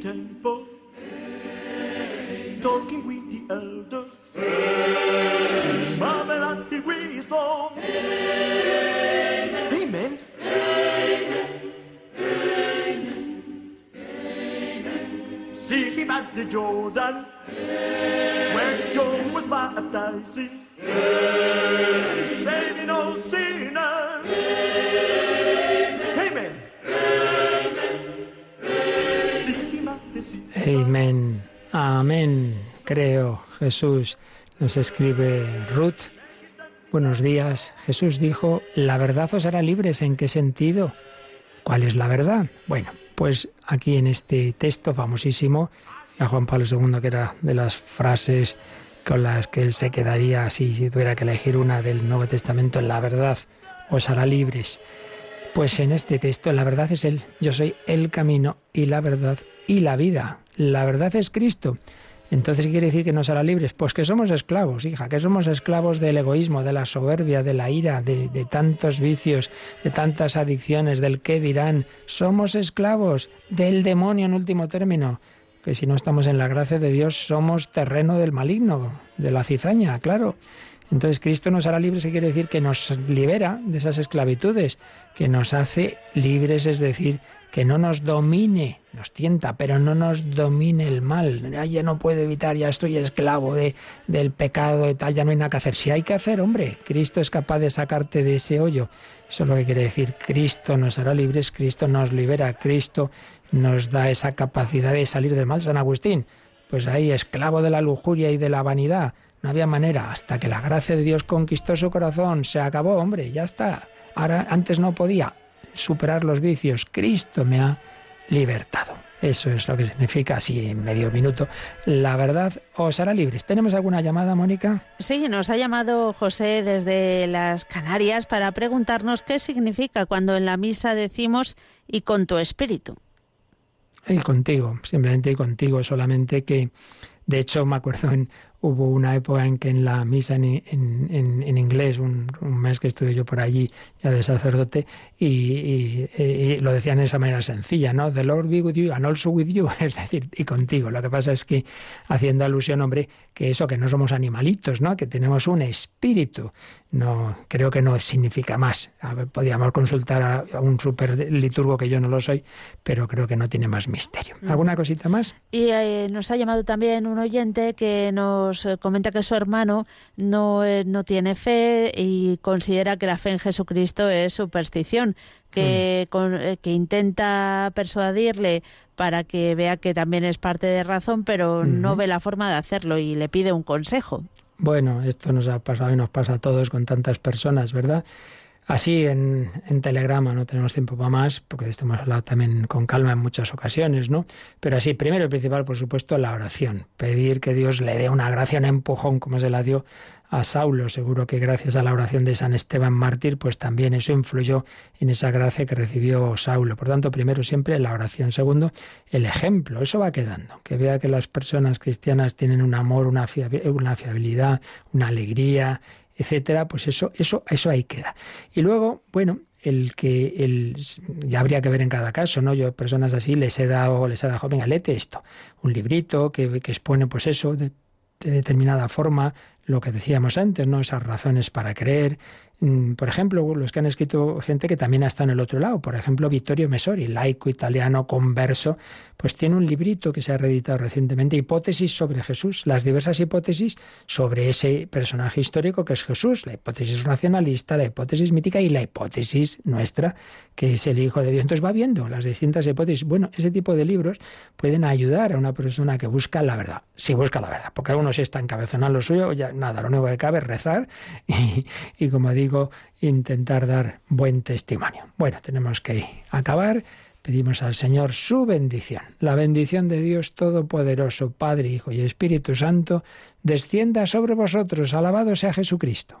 temple, Amen. talking with the elders, marvel at the wisdom. Amen. Amen. Amen. Amen. See him at the Jordan, Amen. where John was baptizing. Jesús, nos escribe Ruth Buenos días. Jesús dijo, la verdad os hará libres. ¿En qué sentido? ¿Cuál es la verdad? Bueno, pues aquí en este texto famosísimo, a Juan Pablo II, que era de las frases con las que él se quedaría así si tuviera que elegir una del Nuevo Testamento, la verdad os hará libres. Pues en este texto la verdad es Él. Yo soy el camino y la verdad y la vida. La verdad es Cristo. Entonces, ¿qué quiere decir que nos hará libres? Pues que somos esclavos, hija, que somos esclavos del egoísmo, de la soberbia, de la ira, de, tantos vicios, de tantas adicciones, del qué dirán. Somos esclavos del demonio en último término. Que si no estamos en la gracia de Dios, somos terreno del maligno, de la cizaña, claro. Entonces Cristo nos hará libres, ¿qué quiere decir? Que nos libera de esas esclavitudes, que nos hace libres, es decir, que no nos domine, nos tienta, pero no nos domine el mal. ya no puedo evitar, ya estoy esclavo de, del pecado y tal, ya no hay nada que hacer. Si hay que hacer, hombre, Cristo es capaz de sacarte de ese hoyo. Eso es lo que quiere decir. Cristo nos hará libres, Cristo nos libera, Cristo nos da esa capacidad de salir del mal. San Agustín, pues ahí, esclavo de la lujuria y de la vanidad no había manera hasta que la gracia de Dios conquistó su corazón. Se acabó, hombre, ya está. Ahora antes no podía superar los vicios. Cristo me ha libertado. Eso es lo que significa, así en medio minuto, la verdad os hará libres. ¿Tenemos alguna llamada, Mónica? Sí, nos ha llamado José desde las Canarias para preguntarnos qué significa cuando en la misa decimos y con tu espíritu. Y contigo, simplemente y contigo, solamente que, de hecho, me acuerdo en Hubo una época en que en la misa en, en, inglés, un, mes que estuve yo por allí ya de sacerdote, y, lo decían de esa manera sencilla, ¿no? The Lord be with you and also with you, <laughs> es decir, y contigo. Lo que pasa es que haciendo alusión, hombre, que eso, que no somos animalitos, ¿no? Que tenemos un espíritu. No, creo que no significa más. podríamos consultar a, un super liturgo que yo no lo soy, pero creo que no tiene más misterio. ¿Alguna cosita más? Y eh, nos ha llamado también un oyente que nos eh, comenta que su hermano no, eh, no tiene fe y considera que la fe en Jesucristo es superstición, que, mm. eh, que intenta persuadirle para que vea que también es parte de razón, pero no ve la forma de hacerlo y le pide un consejo. Bueno, esto nos ha pasado y nos pasa a todos con tantas personas, ¿verdad? Así en, en, Telegrama, no tenemos tiempo para más, porque de esto hemos hablado también con calma en muchas ocasiones, ¿no? Pero así, primero y principal, por supuesto, la oración. Pedir que Dios le dé una gracia, un empujón, como se la dio a Saulo. Seguro que gracias a la oración de San Esteban Mártir, pues también eso influyó en esa gracia que recibió Saulo. Por tanto, primero siempre la oración. Segundo, el ejemplo. Eso va quedando. Que vea que las personas cristianas tienen un amor, una, fiabilidad, una alegría, etcétera, pues eso, eso, eso ahí queda. Y luego, bueno, el que el, ya habría que ver en cada caso, ¿no? Yo personas así les he dado, les he dado, venga, léete esto, un librito que, que expone pues eso de determinada forma, lo que decíamos antes, ¿no? Esas razones para creer, por ejemplo, los que han escrito gente que también está en el otro lado. Por ejemplo, Vittorio Mesori, laico italiano converso, pues tiene un librito que se ha reeditado recientemente, Hipótesis sobre Jesús, las diversas hipótesis sobre ese personaje histórico que es Jesús, la hipótesis racionalista, la hipótesis mítica y la hipótesis nuestra, que es el Hijo de Dios. Entonces va viendo las distintas hipótesis. Bueno, ese tipo de libros pueden ayudar a una persona que busca la verdad, si busca la verdad, porque uno si está encabezonado lo suyo, ya nada, lo único que cabe es rezar y, y como intentar dar buen testimonio. Bueno, tenemos que acabar. Pedimos al Señor su bendición. La bendición de Dios Todopoderoso, Padre, Hijo y Espíritu Santo, descienda sobre vosotros. Alabado sea Jesucristo.